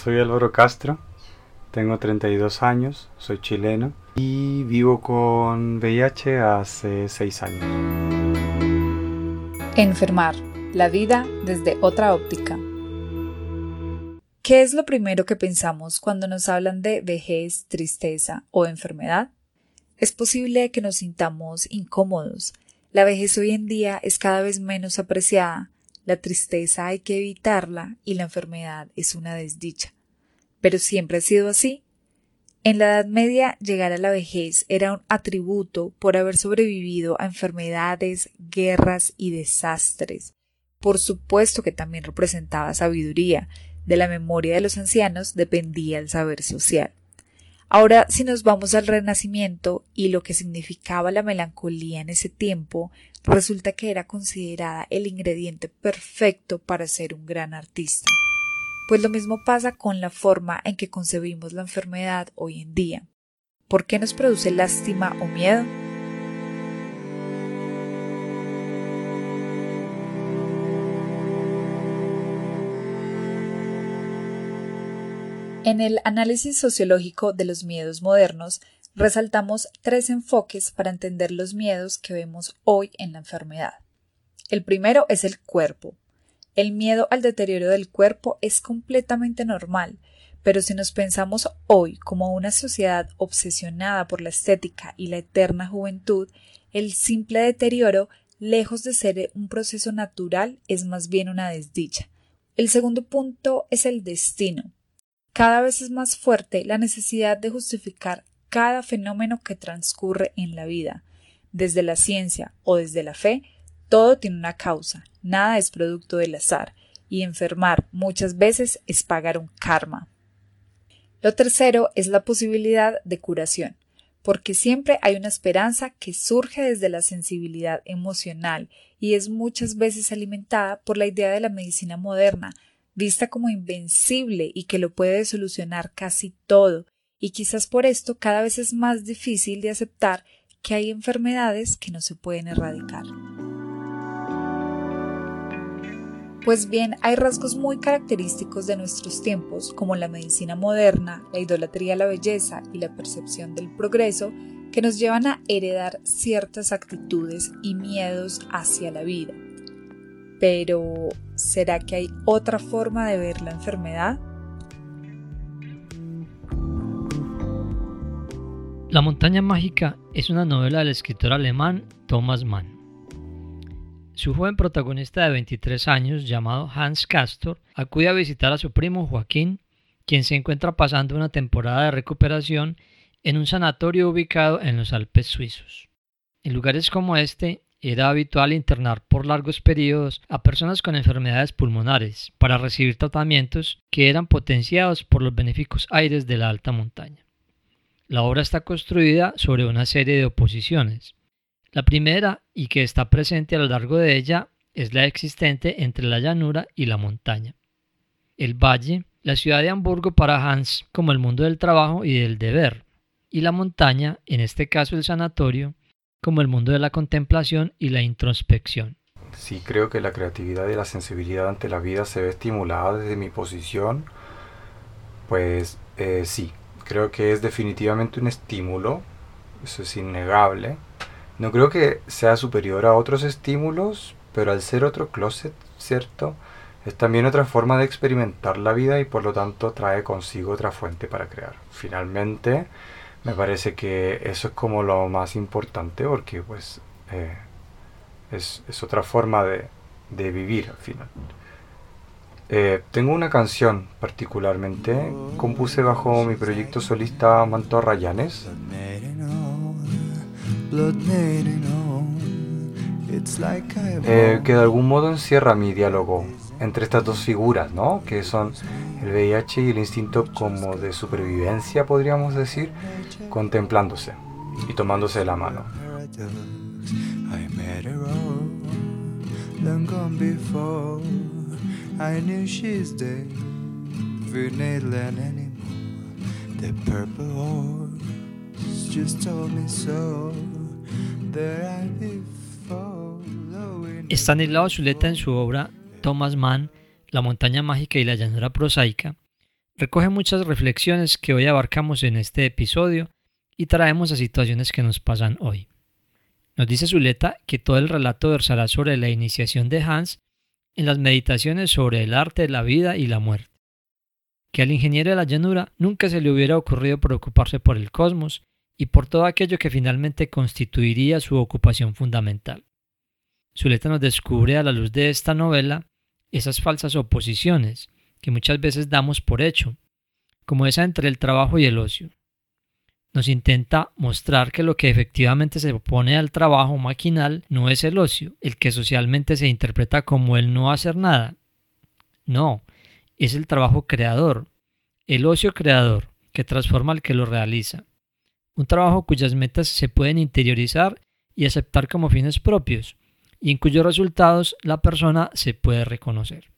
soy Álvaro Castro, tengo 32 años, soy chileno y vivo con VIH hace 6 años. Enfermar, la vida desde otra óptica. ¿Qué es lo primero que pensamos cuando nos hablan de vejez, tristeza o enfermedad? Es posible que nos sintamos incómodos. La vejez hoy en día es cada vez menos apreciada, la tristeza hay que evitarla y la enfermedad es una desdicha. Pero siempre ha sido así. En la Edad Media llegar a la vejez era un atributo por haber sobrevivido a enfermedades, guerras y desastres. Por supuesto que también representaba sabiduría, de la memoria de los ancianos dependía el saber social. Ahora, si nos vamos al Renacimiento y lo que significaba la melancolía en ese tiempo, resulta que era considerada el ingrediente perfecto para ser un gran artista. Pues lo mismo pasa con la forma en que concebimos la enfermedad hoy en día. ¿Por qué nos produce lástima o miedo? En el análisis sociológico de los miedos modernos, resaltamos tres enfoques para entender los miedos que vemos hoy en la enfermedad. El primero es el cuerpo. El miedo al deterioro del cuerpo es completamente normal, pero si nos pensamos hoy como una sociedad obsesionada por la estética y la eterna juventud, el simple deterioro, lejos de ser un proceso natural, es más bien una desdicha. El segundo punto es el destino. Cada vez es más fuerte la necesidad de justificar cada fenómeno que transcurre en la vida. Desde la ciencia o desde la fe, todo tiene una causa, nada es producto del azar, y enfermar muchas veces es pagar un karma. Lo tercero es la posibilidad de curación, porque siempre hay una esperanza que surge desde la sensibilidad emocional y es muchas veces alimentada por la idea de la medicina moderna, vista como invencible y que lo puede solucionar casi todo, y quizás por esto cada vez es más difícil de aceptar que hay enfermedades que no se pueden erradicar. Pues bien, hay rasgos muy característicos de nuestros tiempos, como la medicina moderna, la idolatría a la belleza y la percepción del progreso, que nos llevan a heredar ciertas actitudes y miedos hacia la vida. Pero, ¿será que hay otra forma de ver la enfermedad? La montaña mágica es una novela del escritor alemán Thomas Mann. Su joven protagonista de 23 años, llamado Hans Castor, acude a visitar a su primo Joaquín, quien se encuentra pasando una temporada de recuperación en un sanatorio ubicado en los Alpes suizos. En lugares como este, era habitual internar por largos periodos a personas con enfermedades pulmonares para recibir tratamientos que eran potenciados por los benéficos aires de la alta montaña. La obra está construida sobre una serie de oposiciones. La primera, y que está presente a lo largo de ella, es la existente entre la llanura y la montaña. El valle, la ciudad de Hamburgo para Hans como el mundo del trabajo y del deber, y la montaña, en este caso el sanatorio, como el mundo de la contemplación y la introspección. Sí, creo que la creatividad y la sensibilidad ante la vida se ve estimulada desde mi posición. Pues eh, sí, creo que es definitivamente un estímulo, eso es innegable. No creo que sea superior a otros estímulos, pero al ser otro closet, ¿cierto? Es también otra forma de experimentar la vida y por lo tanto trae consigo otra fuente para crear. Finalmente, me parece que eso es como lo más importante porque pues eh, es, otra forma de, vivir al final. Eh, tengo una canción particularmente, compuse bajo mi proyecto solista Manto Rayanes. Eh, que de algún modo encierra mi diálogo entre estas dos figuras, ¿no? Que son el VIH y el instinto como de supervivencia, podríamos decir, contemplándose y tomándose la mano. Stanislao Zuleta en su obra Thomas Mann, La montaña mágica y la llanura prosaica, recoge muchas reflexiones que hoy abarcamos en este episodio y traemos a situaciones que nos pasan hoy. Nos dice Zuleta que todo el relato versará sobre la iniciación de Hans en las meditaciones sobre el arte la vida y la muerte, que al ingeniero de la llanura nunca se le hubiera ocurrido preocuparse por el cosmos y por todo aquello que finalmente constituiría su ocupación fundamental. Zuleta nos descubre a la luz de esta novela esas falsas oposiciones que muchas veces damos por hecho, como esa entre el trabajo y el ocio. Nos intenta mostrar que lo que efectivamente se opone al trabajo maquinal no es el ocio, el que socialmente se interpreta como el no hacer nada. No, es el trabajo creador, el ocio creador, que transforma al que lo realiza un trabajo cuyas metas se pueden interiorizar y aceptar como fines propios, y en cuyos resultados la persona se puede reconocer.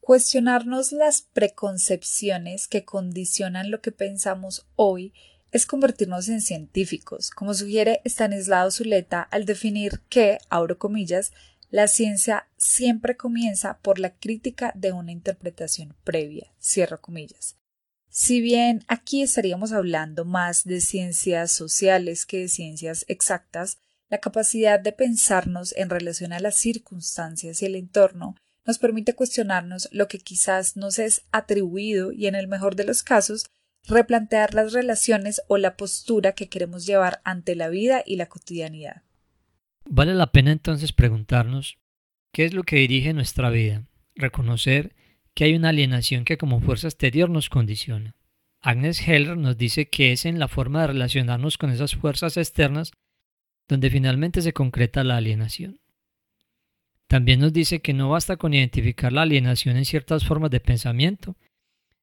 Cuestionarnos las preconcepciones que condicionan lo que pensamos hoy es convertirnos en científicos, como sugiere Stanislao Zuleta al definir que, abro comillas, la ciencia siempre comienza por la crítica de una interpretación previa, cierro comillas. Si bien aquí estaríamos hablando más de ciencias sociales que de ciencias exactas, la capacidad de pensarnos en relación a las circunstancias y el entorno nos permite cuestionarnos lo que quizás nos es atribuido y, en el mejor de los casos, replantear las relaciones o la postura que queremos llevar ante la vida y la cotidianidad. Vale la pena entonces preguntarnos qué es lo que dirige nuestra vida, reconocer que hay una alienación que como fuerza exterior nos condiciona. Agnes Heller nos dice que es en la forma de relacionarnos con esas fuerzas externas donde finalmente se concreta la alienación. También nos dice que no basta con identificar la alienación en ciertas formas de pensamiento,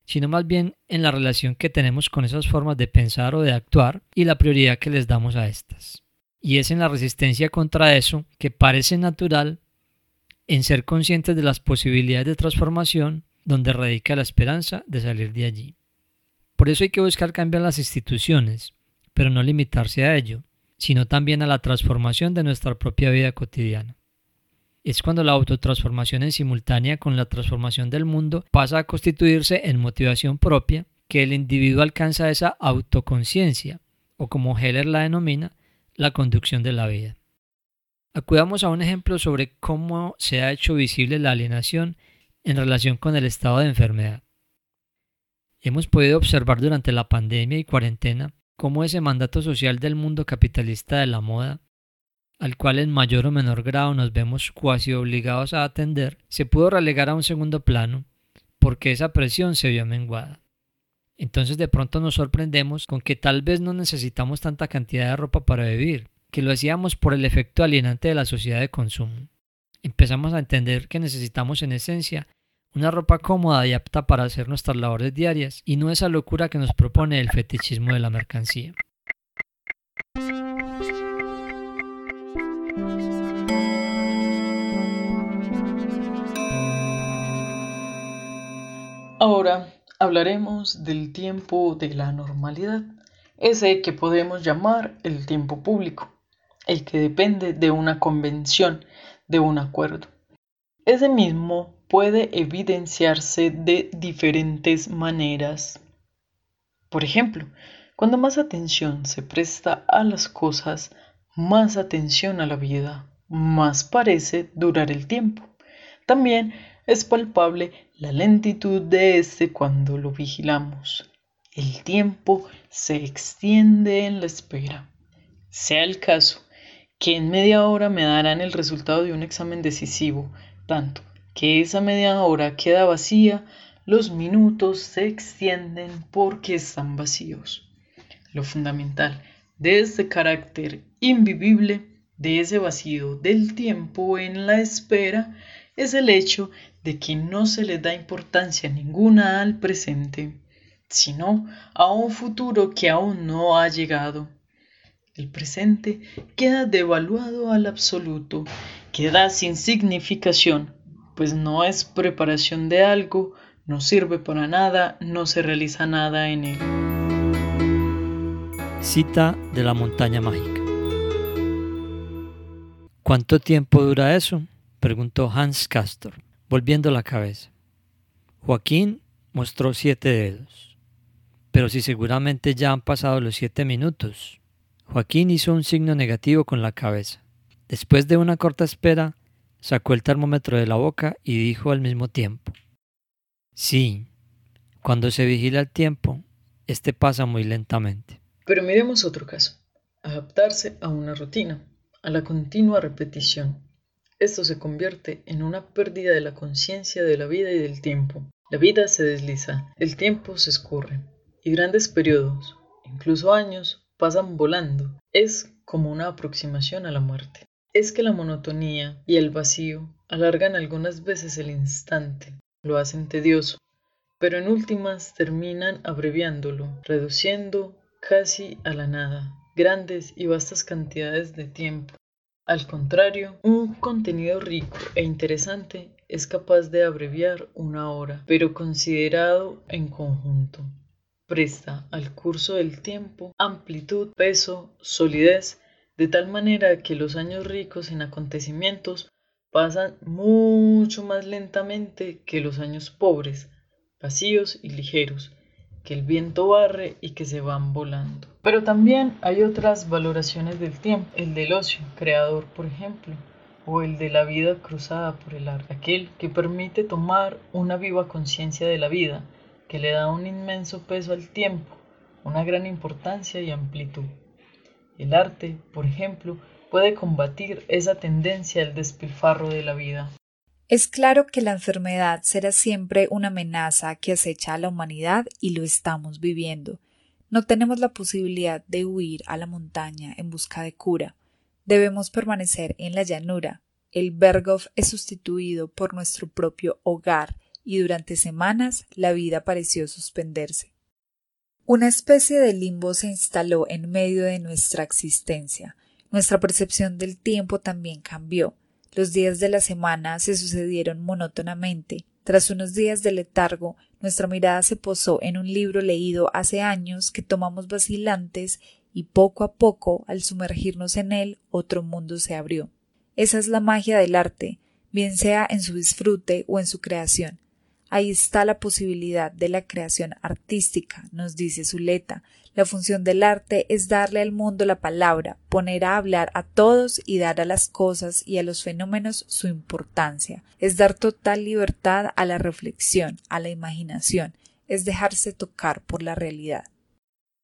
sino más bien en la relación que tenemos con esas formas de pensar o de actuar y la prioridad que les damos a estas. Y es en la resistencia contra eso que parece natural en ser conscientes de las posibilidades de transformación donde radica la esperanza de salir de allí. Por eso hay que buscar cambiar las instituciones, pero no limitarse a ello, sino también a la transformación de nuestra propia vida cotidiana. Es cuando la autotransformación en simultánea con la transformación del mundo pasa a constituirse en motivación propia que el individuo alcanza esa autoconciencia, o como Heller la denomina, la conducción de la vida. Acudamos a un ejemplo sobre cómo se ha hecho visible la alienación en relación con el estado de enfermedad. Hemos podido observar durante la pandemia y cuarentena cómo ese mandato social del mundo capitalista de la moda, al cual en mayor o menor grado nos vemos cuasi obligados a atender, se pudo relegar a un segundo plano porque esa presión se vio menguada. Entonces de pronto nos sorprendemos con que tal vez no necesitamos tanta cantidad de ropa para vivir, que lo hacíamos por el efecto alienante de la sociedad de consumo. Empezamos a entender que necesitamos en esencia una ropa cómoda y apta para hacer nuestras labores diarias y no esa locura que nos propone el fetichismo de la mercancía. Ahora hablaremos del tiempo de la normalidad, ese que podemos llamar el tiempo público el que depende de una convención, de un acuerdo. Ese mismo puede evidenciarse de diferentes maneras. Por ejemplo, cuando más atención se presta a las cosas, más atención a la vida, más parece durar el tiempo. También es palpable la lentitud de este cuando lo vigilamos. El tiempo se extiende en la espera. Sea el caso que en media hora me darán el resultado de un examen decisivo, tanto que esa media hora queda vacía, los minutos se extienden porque están vacíos. Lo fundamental de este carácter invivible, de ese vacío del tiempo en la espera, es el hecho de que no se le da importancia ninguna al presente, sino a un futuro que aún no ha llegado. El presente queda devaluado al absoluto, queda sin significación, pues no es preparación de algo, no sirve para nada, no se realiza nada en él. Cita de la montaña mágica. ¿Cuánto tiempo dura eso? preguntó Hans Castor, volviendo la cabeza. Joaquín mostró siete dedos. Pero si seguramente ya han pasado los siete minutos. Joaquín hizo un signo negativo con la cabeza. Después de una corta espera, sacó el termómetro de la boca y dijo al mismo tiempo. Sí, cuando se vigila el tiempo, este pasa muy lentamente. Pero miremos otro caso. Adaptarse a una rutina, a la continua repetición. Esto se convierte en una pérdida de la conciencia de la vida y del tiempo. La vida se desliza, el tiempo se escurre, y grandes periodos, incluso años, pasan volando. Es como una aproximación a la muerte. Es que la monotonía y el vacío alargan algunas veces el instante, lo hacen tedioso, pero en últimas terminan abreviándolo, reduciendo casi a la nada grandes y vastas cantidades de tiempo. Al contrario, un contenido rico e interesante es capaz de abreviar una hora, pero considerado en conjunto. Presta al curso del tiempo amplitud, peso, solidez, de tal manera que los años ricos en acontecimientos pasan mucho más lentamente que los años pobres, vacíos y ligeros, que el viento barre y que se van volando. Pero también hay otras valoraciones del tiempo, el del ocio creador, por ejemplo, o el de la vida cruzada por el arte, aquel que permite tomar una viva conciencia de la vida, que le da un inmenso peso al tiempo, una gran importancia y amplitud. El arte, por ejemplo, puede combatir esa tendencia al despilfarro de la vida. Es claro que la enfermedad será siempre una amenaza que acecha a la humanidad y lo estamos viviendo. No tenemos la posibilidad de huir a la montaña en busca de cura. Debemos permanecer en la llanura. El Berghof es sustituido por nuestro propio hogar y durante semanas la vida pareció suspenderse. Una especie de limbo se instaló en medio de nuestra existencia. Nuestra percepción del tiempo también cambió. Los días de la semana se sucedieron monótonamente. Tras unos días de letargo, nuestra mirada se posó en un libro leído hace años que tomamos vacilantes y poco a poco, al sumergirnos en él, otro mundo se abrió. Esa es la magia del arte, bien sea en su disfrute o en su creación. Ahí está la posibilidad de la creación artística, nos dice Zuleta. La función del arte es darle al mundo la palabra, poner a hablar a todos y dar a las cosas y a los fenómenos su importancia. Es dar total libertad a la reflexión, a la imaginación, es dejarse tocar por la realidad.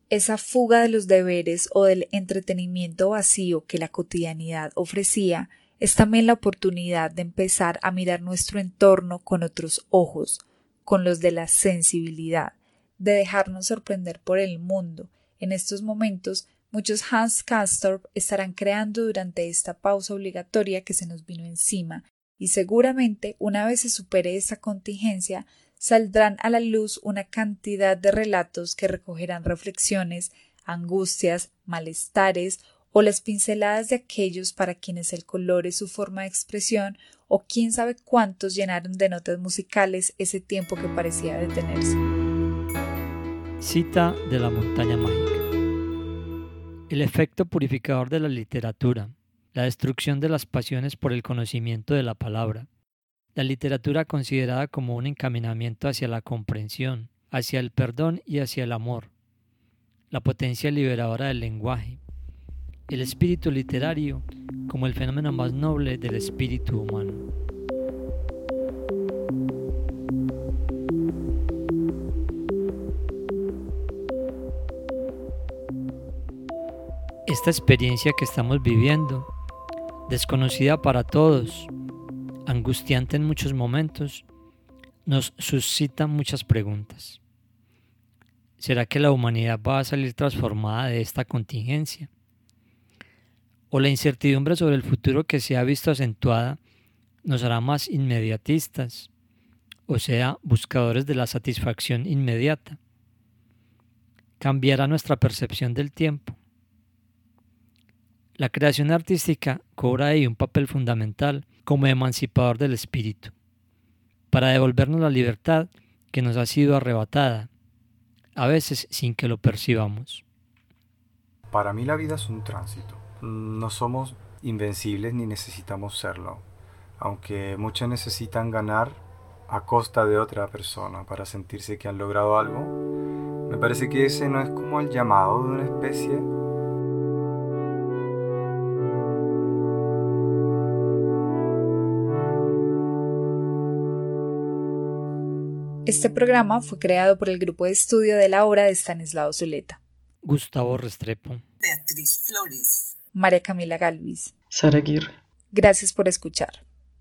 Esa fuga de los deberes o del entretenimiento vacío que la cotidianidad ofrecía es también la oportunidad de empezar a mirar nuestro entorno con otros ojos, con los de la sensibilidad, de dejarnos sorprender por el mundo. En estos momentos, muchos Hans Castorp estarán creando durante esta pausa obligatoria que se nos vino encima, y seguramente, una vez se supere esta contingencia, saldrán a la luz una cantidad de relatos que recogerán reflexiones, angustias, malestares o las pinceladas de aquellos para quienes el color es su forma de expresión, o quién sabe cuántos llenaron de notas musicales ese tiempo que parecía detenerse. Cita de la montaña mágica. El efecto purificador de la literatura, la destrucción de las pasiones por el conocimiento de la palabra, la literatura considerada como un encaminamiento hacia la comprensión, hacia el perdón y hacia el amor, la potencia liberadora del lenguaje, el espíritu literario como el fenómeno más noble del espíritu humano. Esta experiencia que estamos viviendo, desconocida para todos, angustiante en muchos momentos, nos suscita muchas preguntas. ¿Será que la humanidad va a salir transformada de esta contingencia? O la incertidumbre sobre el futuro que se ha visto acentuada nos hará más inmediatistas, o sea, buscadores de la satisfacción inmediata. Cambiará nuestra percepción del tiempo. La creación artística cobra ahí un papel fundamental como emancipador del espíritu, para devolvernos la libertad que nos ha sido arrebatada, a veces sin que lo percibamos. Para mí la vida es un tránsito no somos invencibles ni necesitamos serlo. Aunque muchos necesitan ganar, a costa de otra persona para sentirse que han logrado algo, me parece que ese no es como el llamado de una especie. Este programa fue creado por el grupo de estudio de la obra de Stanislao Zuleta. Gustavo Restrepo. Beatriz Flores. María Camila Galvis. Sara Aguirre. Gracias por escuchar.